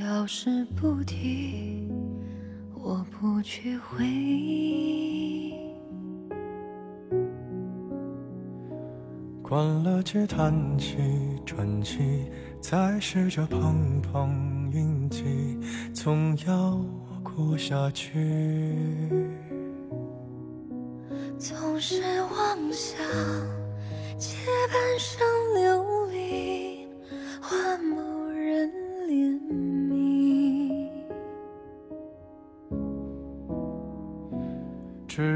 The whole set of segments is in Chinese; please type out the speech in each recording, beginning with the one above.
要是不提，我不去回忆。关了机，叹气，喘气，再试着碰碰运气，总要过下去。总是妄想借半生流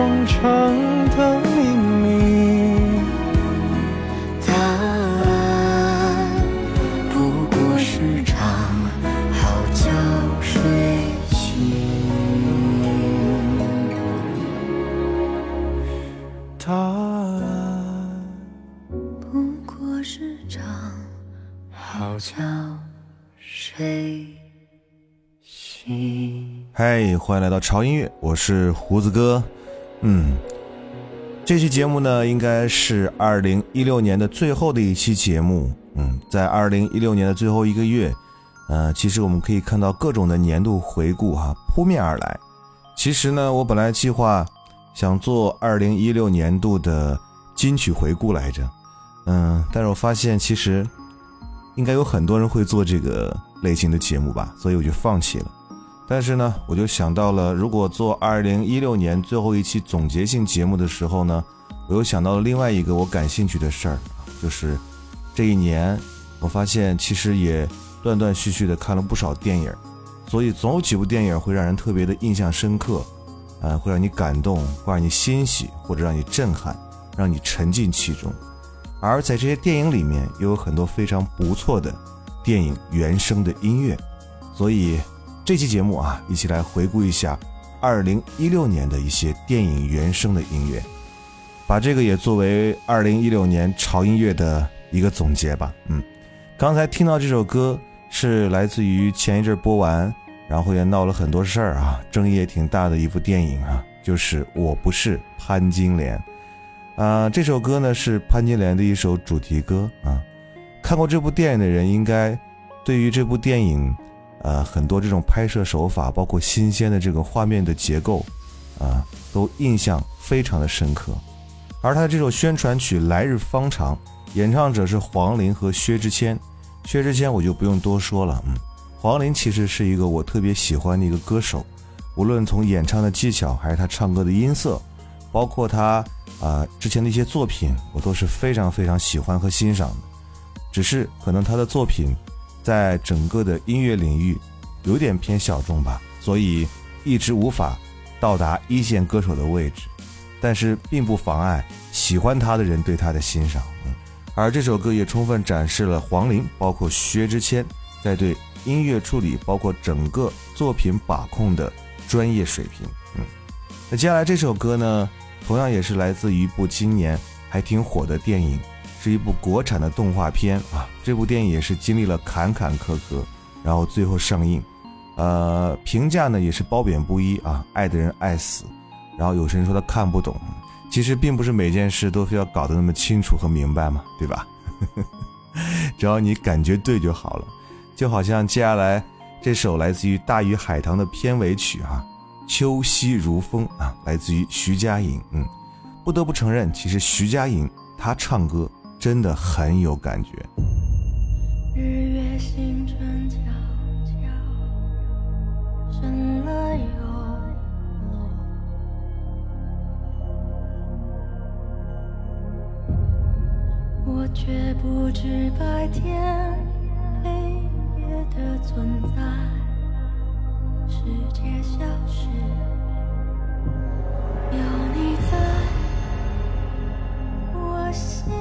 忠诚的秘密，答案不过是场好觉睡醒。答案不过是场好觉睡醒。嗨，欢迎来到潮音乐，我是胡子哥。嗯，这期节目呢，应该是二零一六年的最后的一期节目。嗯，在二零一六年的最后一个月，呃，其实我们可以看到各种的年度回顾哈扑面而来。其实呢，我本来计划想做二零一六年度的金曲回顾来着，嗯，但是我发现其实应该有很多人会做这个类型的节目吧，所以我就放弃了。但是呢，我就想到了，如果做二零一六年最后一期总结性节目的时候呢，我又想到了另外一个我感兴趣的事儿，就是这一年我发现其实也断断续续的看了不少电影，所以总有几部电影会让人特别的印象深刻，呃，会让你感动，会让你欣喜，或者让你震撼，让你沉浸其中。而在这些电影里面，又有很多非常不错的电影原声的音乐，所以这期节目啊，一起来回顾一下二零一六年的一些电影原声的音乐。把这个也作为二零一六年潮音乐的一个总结吧。嗯，刚才听到这首歌是来自于前一阵播完，然后也闹了很多事儿啊，争议也挺大的一部电影啊，就是《我不是潘金莲》啊。这首歌呢是潘金莲的一首主题歌啊。看过这部电影的人，应该对于这部电影，呃，很多这种拍摄手法，包括新鲜的这个画面的结构啊，都印象非常的深刻。而他的这首宣传曲《来日方长》，演唱者是黄龄和薛之谦。薛之谦我就不用多说了，嗯，黄龄其实是一个我特别喜欢的一个歌手，无论从演唱的技巧，还是他唱歌的音色，包括他啊之前的一些作品，我都是非常非常喜欢和欣赏的。只是可能他的作品在整个的音乐领域有点偏小众吧，所以一直无法到达一线歌手的位置。但是并不妨碍喜欢他的人对他的欣赏，嗯，而这首歌也充分展示了黄龄，包括薛之谦在对音乐处理，包括整个作品把控的专业水平，嗯。那接下来这首歌呢，同样也是来自于一部今年还挺火的电影，是一部国产的动画片啊。这部电影也是经历了坎坎坷坷，然后最后上映，呃，评价呢也是褒贬不一啊，爱的人爱死。然后有些人说他看不懂，其实并不是每件事都非要搞得那么清楚和明白嘛，对吧？只要你感觉对就好了。就好像接下来这首来自于《大鱼海棠》的片尾曲啊，《秋夕如风》啊，来自于徐佳莹。嗯，不得不承认，其实徐佳莹她唱歌真的很有感觉。日月星辰悄悄升了又。我却不知白天黑夜的存在，世界消失，有你在我心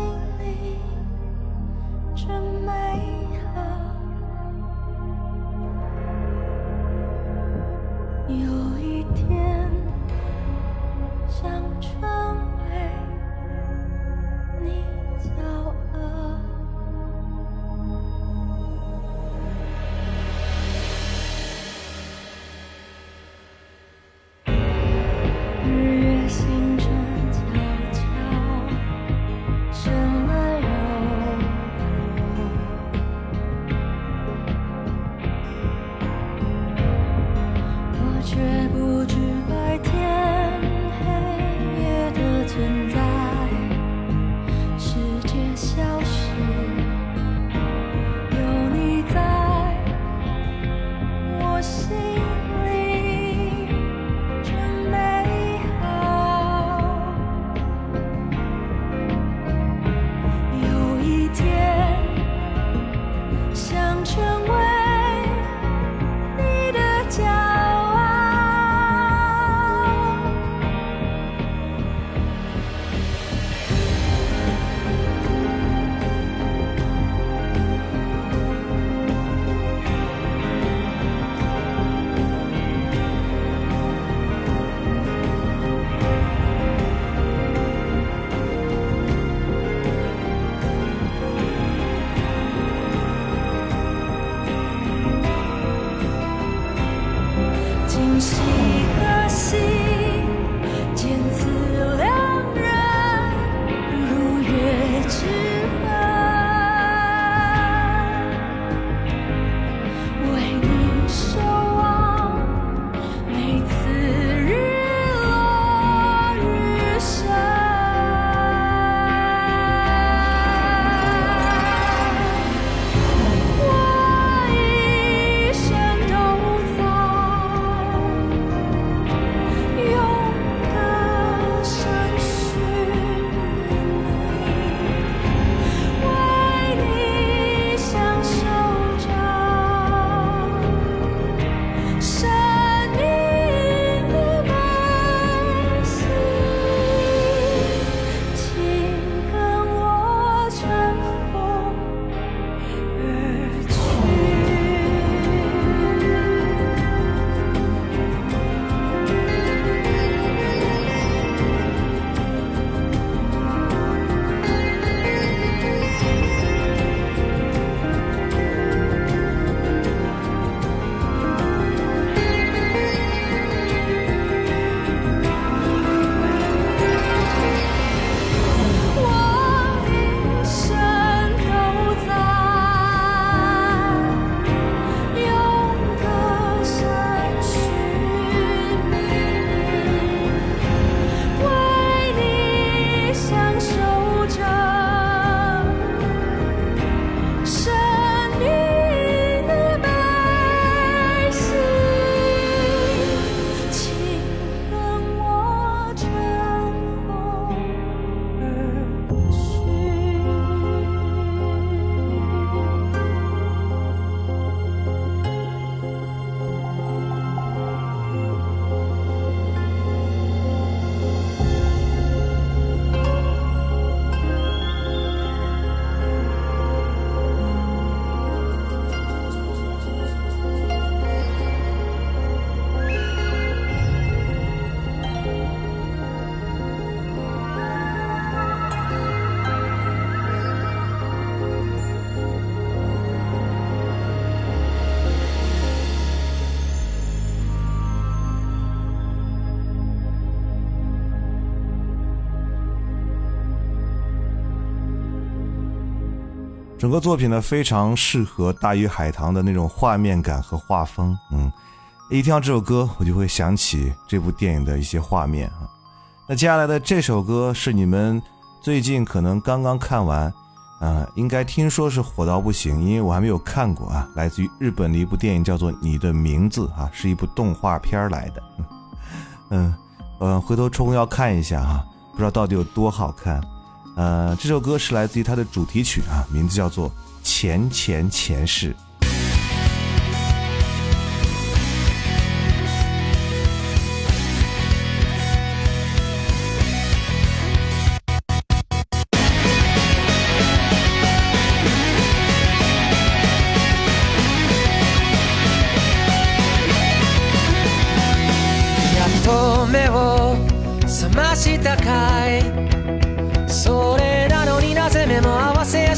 整个作品呢非常适合大鱼海棠的那种画面感和画风。嗯，一听到这首歌，我就会想起这部电影的一些画面啊。那接下来的这首歌是你们最近可能刚刚看完，嗯，应该听说是火到不行，因为我还没有看过啊。来自于日本的一部电影叫做《你的名字》啊，是一部动画片来的。嗯嗯，回头抽空要看一下哈，不知道到底有多好看。呃这首歌是来自于他的主题曲啊名字叫做前前前世。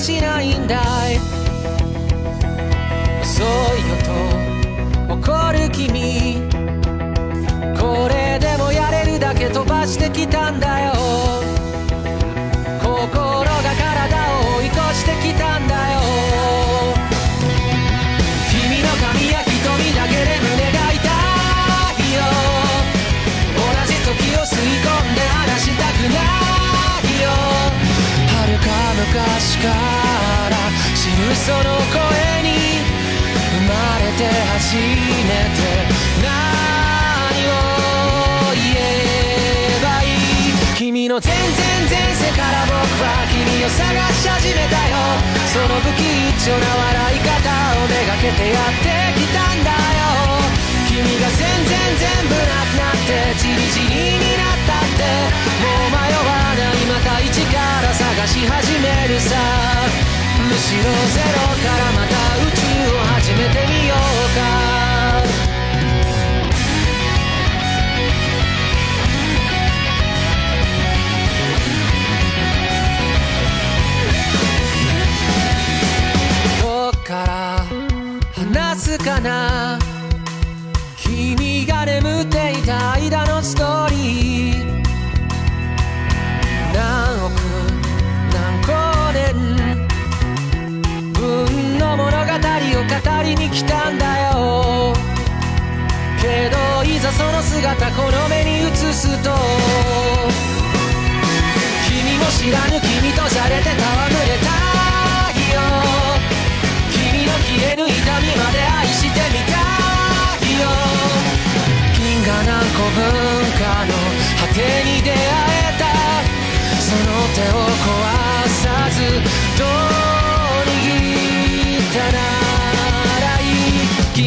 しないんだい遅いよと怒る君これでもやれるだけ飛ばしてきたんだよ心が体を追い越してきたんだよ。君の髪や瞳だけで胸が痛いよ。同じ時を吸い込んで話したくないよ。遥か昔からその声に生まれて初めて何を言えばいい君の全然前世から僕は君を探し始めたよ。その不器一丁な笑い方をめがけてやってきたんだよ。君が全然全部なくなってちりちりになったって。もう迷わないまた一から探し始めるさ。むしろゼロからまた宇宙を始めてみようか。どっから話すかな？語りに来たんだよ。けどいざその姿この目に映すと君も知らぬ君とじゃれて戯れたいよ。君の消えぬ痛みまで愛してみたいよ。銀河何個文化の果てに出会えた。その手を壊さずどう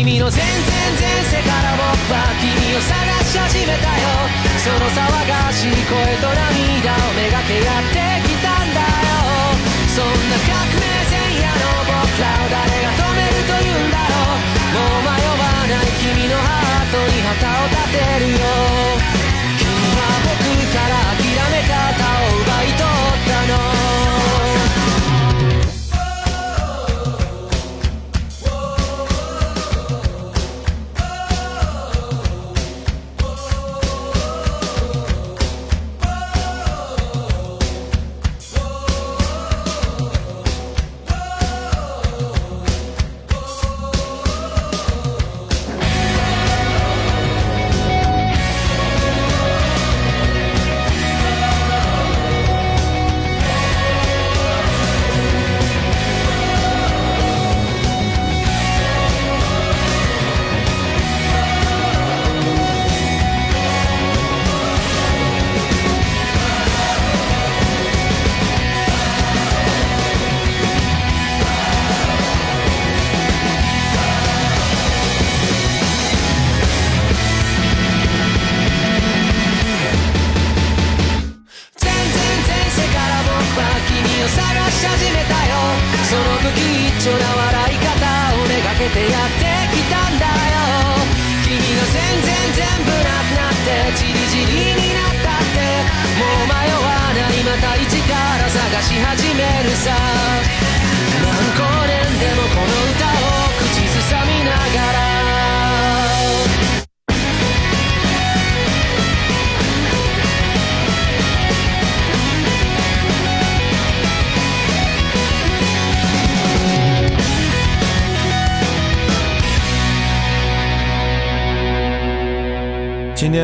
君の全然前世から僕は君を探し始めたよ。その騒がしい声と涙をめがけやってきたんだよ。そんな革命前夜の僕らを誰が止めると言うんだろう。もう迷わない君のハートに旗を立てるよ。君は僕から諦め方を奪い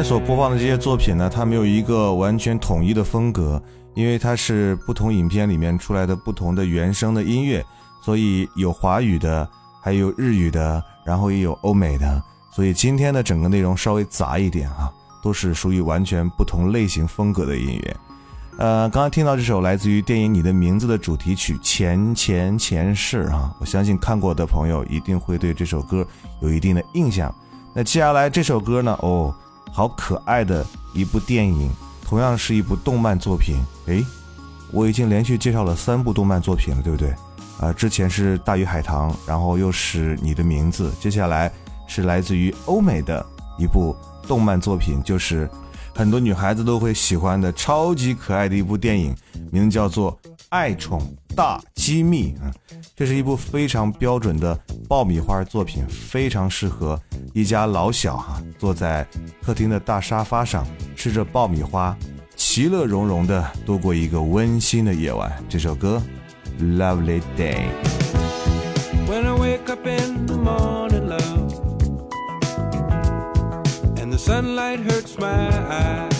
所播放的这些作品呢，它没有一个完全统一的风格，因为它是不同影片里面出来的不同的原声的音乐，所以有华语的，还有日语的，然后也有欧美的，所以今天的整个内容稍微杂一点啊，都是属于完全不同类型风格的音乐。呃，刚刚听到这首来自于电影《你的名字》的主题曲《前前前世》啊，我相信看过的朋友一定会对这首歌有一定的印象。那接下来这首歌呢？哦，好可爱的一部电影，同样是一部动漫作品。诶，我已经连续介绍了三部动漫作品了，对不对？啊，之前是《大鱼海棠》，然后又是《你的名字》，接下来是来自于欧美的一部动漫作品，就是。很多女孩子都会喜欢的超级可爱的一部电影，名字叫做《爱宠大机密》啊，这是一部非常标准的爆米花作品，非常适合一家老小哈坐在客厅的大沙发上吃着爆米花，其乐融融的度过一个温馨的夜晚。这首歌《Lovely Day》。sunlight hurts my.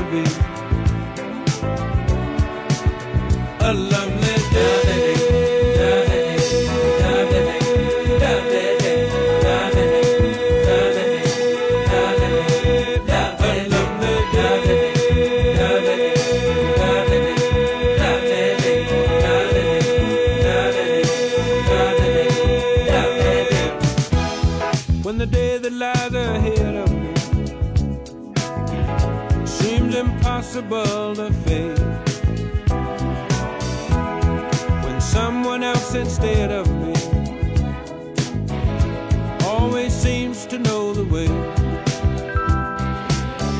seems to know the way.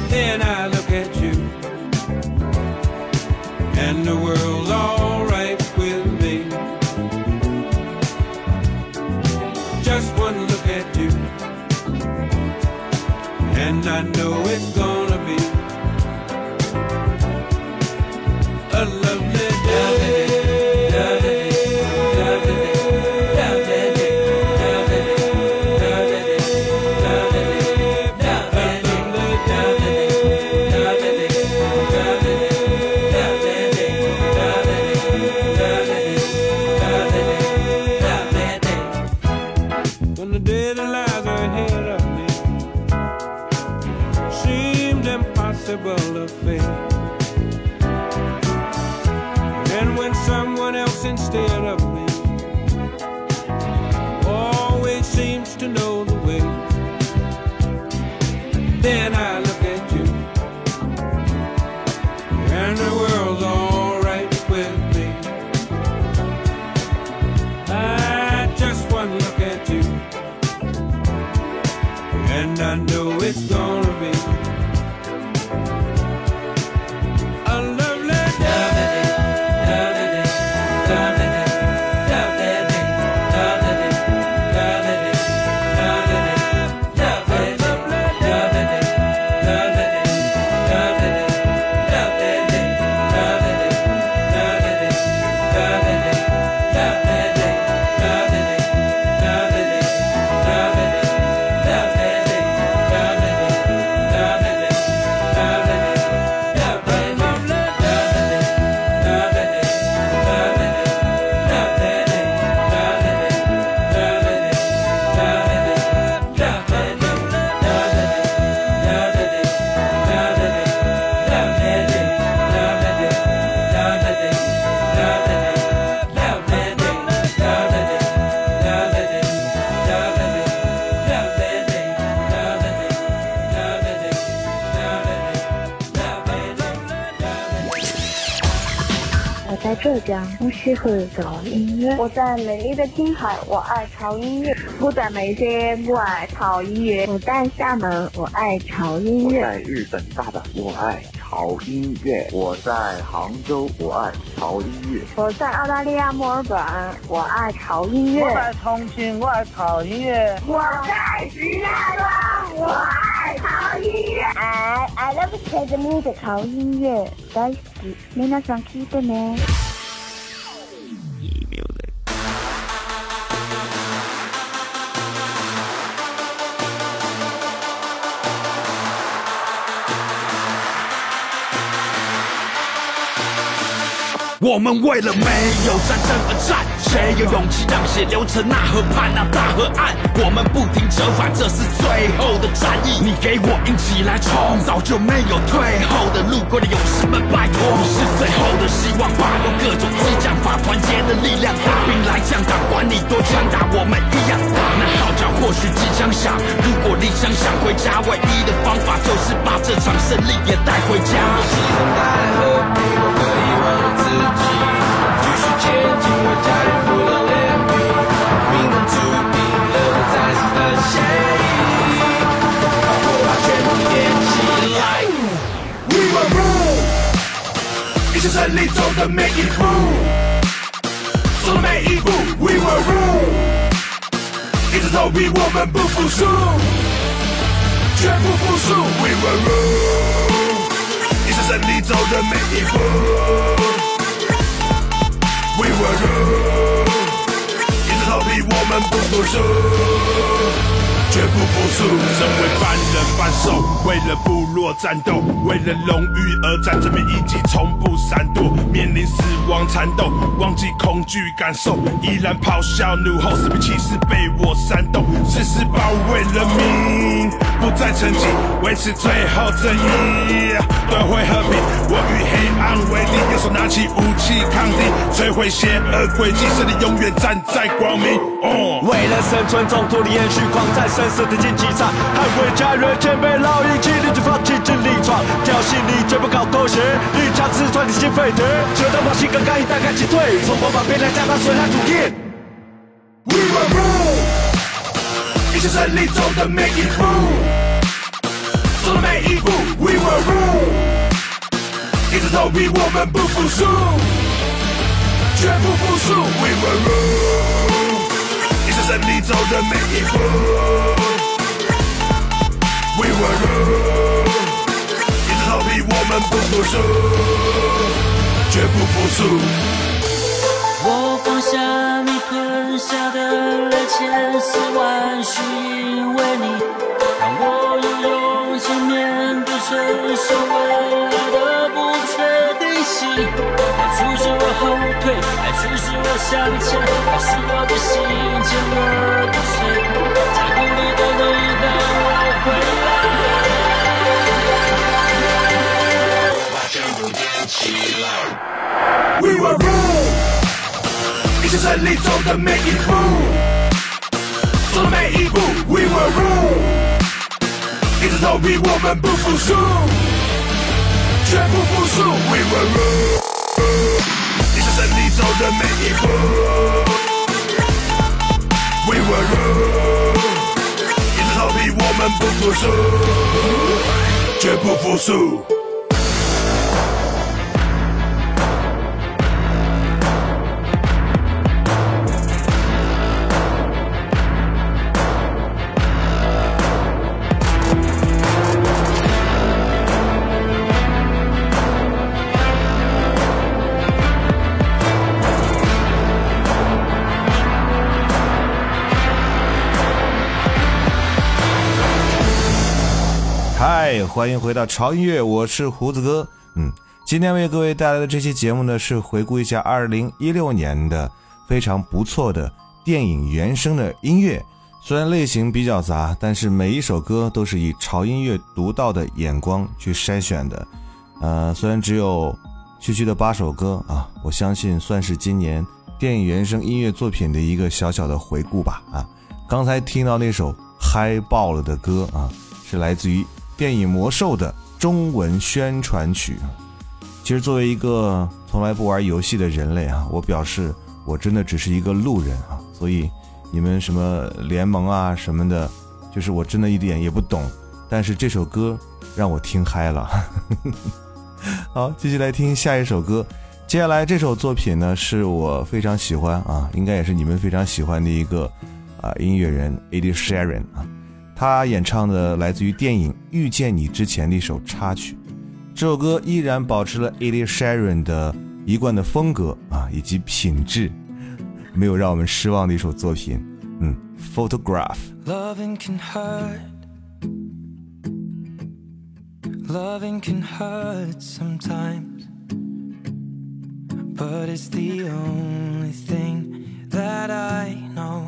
Then I look at you, and the world's and I know it's gonna be. 江，我喜欢潮音乐。我在美丽的青海，我爱潮音乐。我在眉间，我爱潮音乐。我在厦门，我爱潮音乐。我在日本大阪，我爱潮。 潮音乐。我在杭州，我爱潮音乐。我在澳大利亚墨尔本，我爱潮音乐。我在重庆，我爱潮音乐。我在石家庄，我爱潮音乐。I I love K music，潮音乐大好き。皆さん聞いてね。 我们为了没有战争而战，谁有勇气让血流成那河畔那大河岸？我们不停折返，这是最后的战役。你给我硬起来冲，早就没有退后的。路过的勇士们，拜托，你是最后的希望吧？用各种激将法，团结的力量，大兵来将挡，管你多强大，我们一样打。那号角或许即将响，如果理想想回家，唯一的方法就是把这场胜利也带回家。牺牲带来和平，胜利走的每一步，走的每一步。We will rule，一直投币，我们不服输，绝不服输。We will rule，一起胜利走的每一步。We will rule，一直投币，我们不服输。绝不服输，身为半人半兽，为了部落战斗，为了荣誉而战，这边一击从不闪躲，面临死亡缠斗，忘记恐惧感受，依然咆哮怒吼，四面骑士被我煽动，誓死保卫人民，不再沉寂，维持最后正义，夺回和平。我与黑暗为敌，右手拿起武器抗敌，摧毁邪恶诡计，胜利永远站在光明。为了生存，中途的延续，狂战生死的竞技场，捍卫家园，前辈老义气，立志放弃真力闯，挑衅你绝不搞妥协，一枪刺穿你心沸腾，就当把心更刚硬，大开击退，从火把边来将它水来土地。We will rule，一起胜利走的每一步，走的每一步。We will rule，一直投币，我们不服输，绝不服输。We will rule，一起胜利走的每一步。We will rule，一直投币，我们不服输，绝不服输。我放下你吞下的两千四万，是因为你让我拥有面对承受未来的不确定性。爱促使我后退，爱促使我向前，爱使我的心坚而不摧。在鼓励的你带我回来，把全部点起来。We will rule，一起胜利走的每一步，走的每一步。We will rule，硬着头皮，我们不服输，绝不服输。We will rule，一起胜利走的每一步。We will rule，硬着头皮，我们不服输，绝不服输。欢迎回到潮音乐，我是胡子哥。嗯，今天为各位带来的这期节目呢，是回顾一下2016年的非常不错的电影原声的音乐。虽然类型比较杂，但是每一首歌都是以潮音乐独到的眼光去筛选的。呃，虽然只有区区的八首歌啊，我相信算是今年电影原声音乐作品的一个小小的回顾吧。啊，刚才听到那首嗨爆了的歌啊，是来自于。电影《魔兽》的中文宣传曲，其实作为一个从来不玩游戏的人类啊，我表示我真的只是一个路人啊，所以你们什么联盟啊什么的，就是我真的一点也不懂。但是这首歌让我听嗨了，好，继续来听下一首歌。接下来这首作品呢，是我非常喜欢啊，应该也是你们非常喜欢的一个啊音乐人 Ed Sheeran 啊，他演唱的来自于电影《遇见你》之前的一首插曲。这首歌依然保持了 Ed Sheeran 的一贯的风格啊以及品质，没有让我们失望的一首作品。嗯，Photograph。Loving can hurt. Loving can hurt sometimes. But it's the only thing that I know.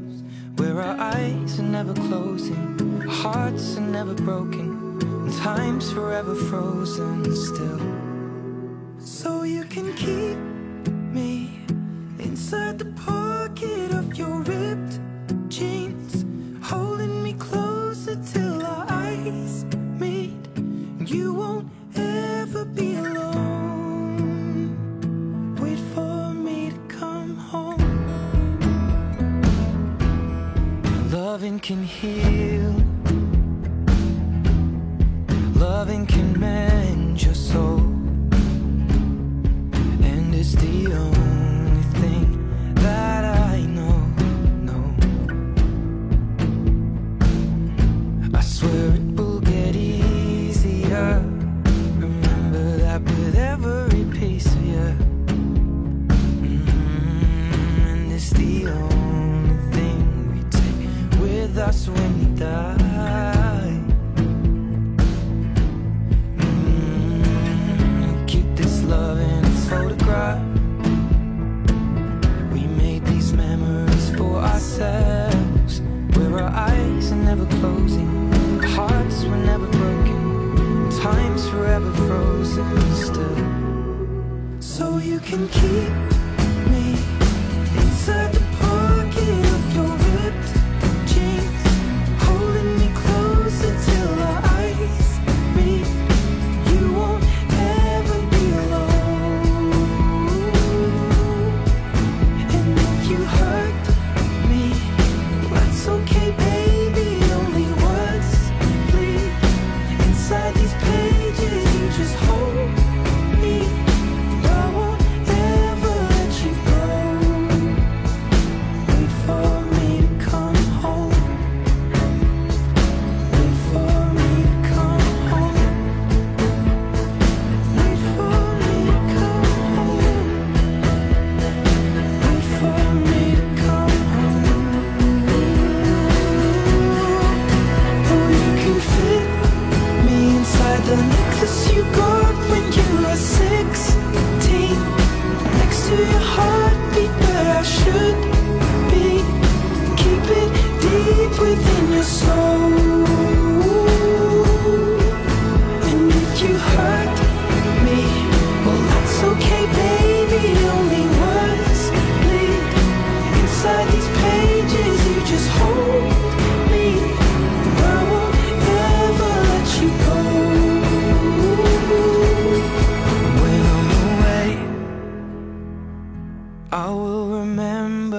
where our eyes are never closing, hearts are never broken, and time's forever frozen still. So you can keep me inside the pocket of your ripped jeans, holding me closer till our eyes meet. You won't ever be alone. Loving can heal. Loving can mend your soul. And it's the only us when we die. Mm, we keep this love in photograph. We made these memories for ourselves, where our eyes are never closing, hearts were never broken, time's forever frozen still. So you can keep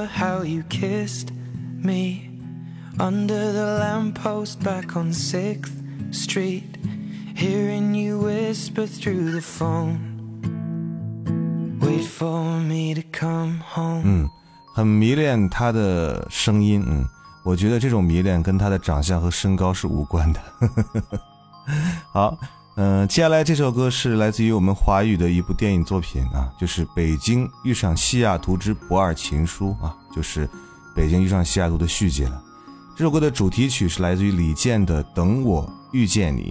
how you kissed me under the lamppost back on 6th Street, hearing you whisper through the phone. Wait for me to come home. 嗯，很迷恋他的声音。嗯，我觉得这种迷恋跟他的长相和身高是无关的。好，嗯、接下来这首歌是来自于我们华语的一部电影作品啊，就是《北京遇上西雅图之不二情书》啊，就是《北京遇上西雅图》的续集了。这首歌的主题曲是来自于李健的《等我遇见你》，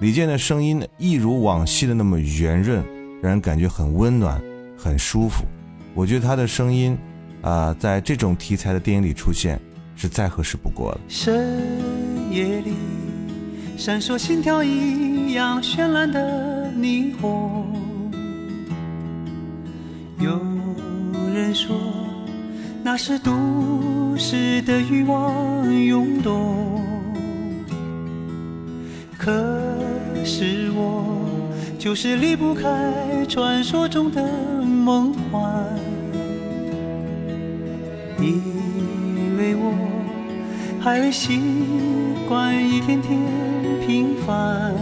李健的声音一如往昔的那么圆润，让人感觉很温暖、很舒服。我觉得他的声音啊、在这种题材的电影里出现是再合适不过了。深夜里，闪烁心跳一样绚烂的霓虹。有人说那是都市的欲望涌动，可是我就是离不开传说中的梦幻，因为我还未习惯一天天平凡。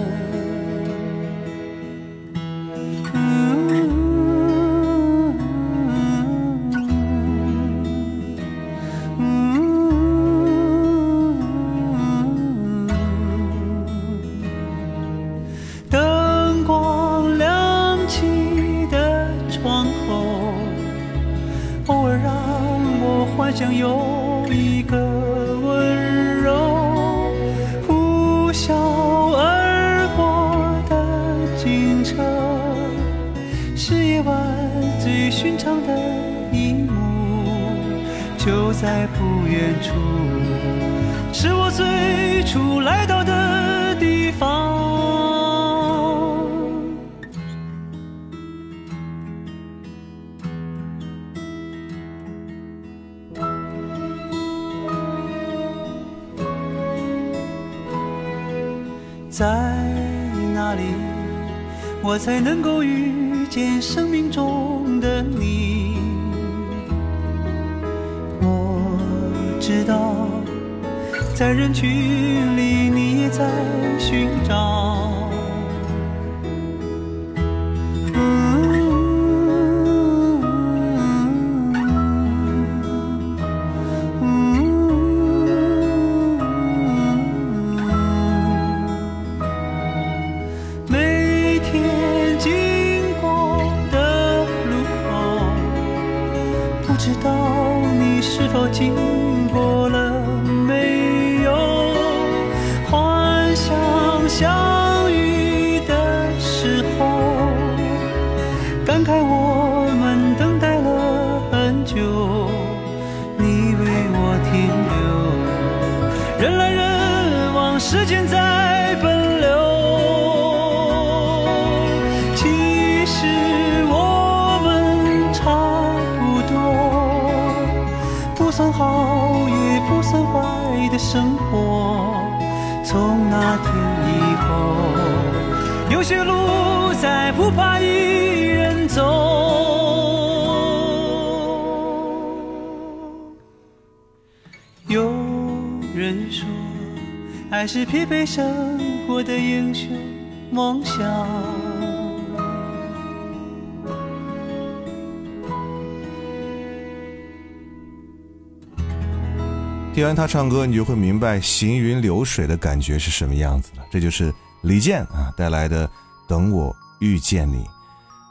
听完他唱歌，你就会明白行云流水的感觉是什么样子了。这就是李健啊带来的《等我遇见你》。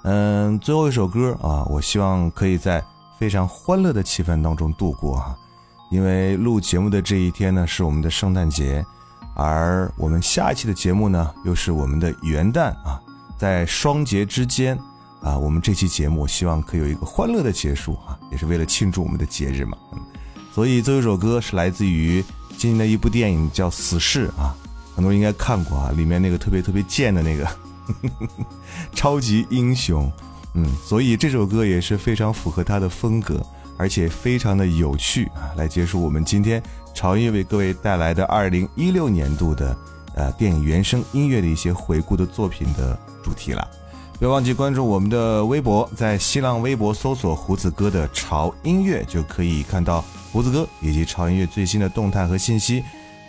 嗯，最后一首歌啊，我希望可以在非常欢乐的气氛当中度过哈、因为录节目的这一天呢是我们的圣诞节，而我们下一期的节目呢又是我们的元旦啊，在双节之间啊，我们这期节目希望可以有一个欢乐的结束啊，也是为了庆祝我们的节日嘛。所以最后一首歌是来自于今年的一部电影，叫《死侍》啊，很多人应该看过啊，里面那个特别特别贱的那个 超级英雄，嗯，所以这首歌也是非常符合他的风格，而且非常的有趣啊，来结束我们今天潮音为各位带来的二零一六年度的呃电影原声音乐的一些回顾的作品的主题了。不要忘记关注我们的微博，在新浪微博搜索“胡子哥的潮音乐”，就可以看到胡子哥以及潮音乐最新的动态和信息。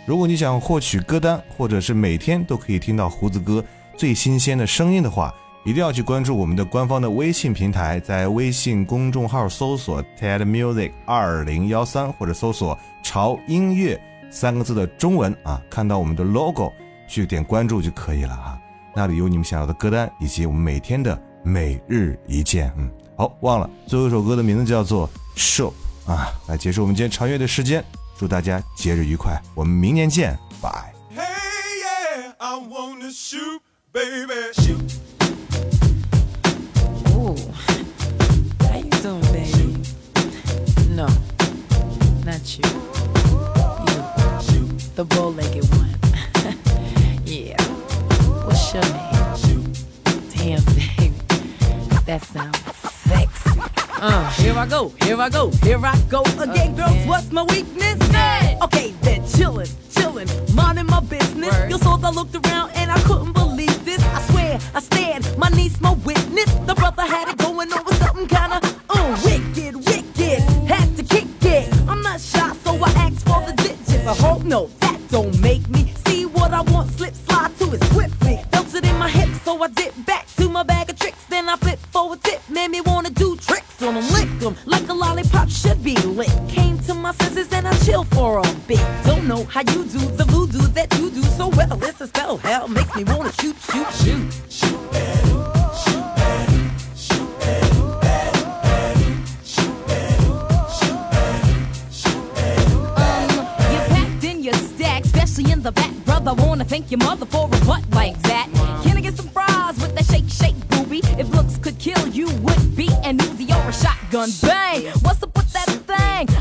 如果你想获取歌单，或者是每天都可以听到胡子哥最新鲜的声音的话，一定要去关注我们的官方的微信平台，在微信公众号搜索 “TED Music 二零幺三”或者搜索“潮音乐”三个字的中文啊，看到我们的 logo 去点关注就可以了哈。那里有你们想要的歌单，以及我们每天的每日一见。嗯，好，忘了最后一首歌的名字叫做《Show》啊，来结束我们今天长乐的时间。祝大家节日愉快，我们明年见，拜。Hey, yeah, I wanna shoot, baby, shoot. Ooh, how you doing, baby? No, not you. You, the bow-legged one. yeah. What's your name? Here I go, here I go, here I go again. Girls, what's my weakness? Okay, then chillin', chillin', minding my business. You saw I looked around and I couldn't believe this. I swear, I stand, my niece, my witness. The brother had it going on with something kinda uh, wicked, wicked. Had to kick it. I'm not shy, so I asked for the digits. I hope no, that don't make me see what I want. Slip, slide to it swiftly. Felt it in my hips, so I dip my senses and I chill for a bit. Don't know how you do the voodoo that you do so well. It's a spell, hell makes me wanna shoot, shoot, shoot. Um, your stack, especially in the back, brother. Wanna thank your mother for a butt like that. Can I get some fries with that shake, shake, booby? If looks could kill, you would be an Uzi or a shotgun. Bang!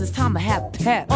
It's time to have pep.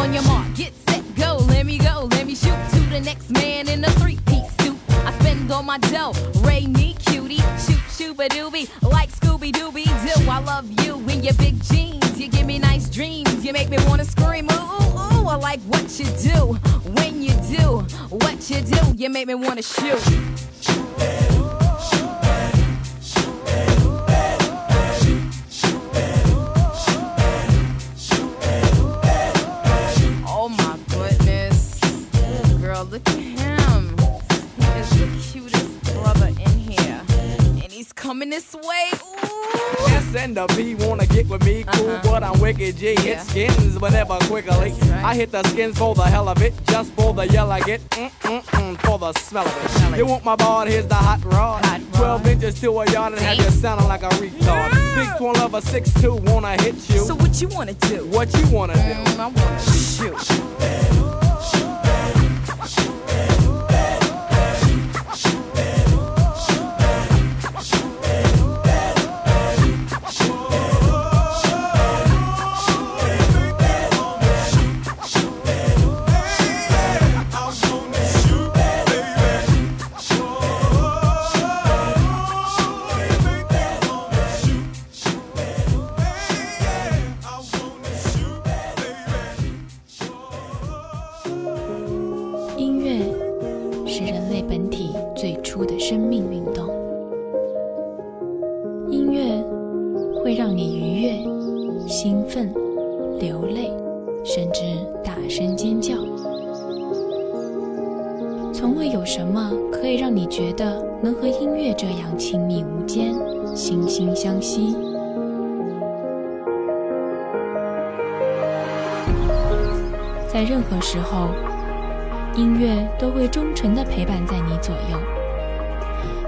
I hit the skins for the hell of it, just for the yell I get, mm mm mm, for the smell of it. You want my ball? Here's the hot rod. 12 inches to a yard and have you sounding like a retard. Big twin lover, 6'2, wanna hit you. So what you wanna do? What you wanna do? Mm, I wanna shoot.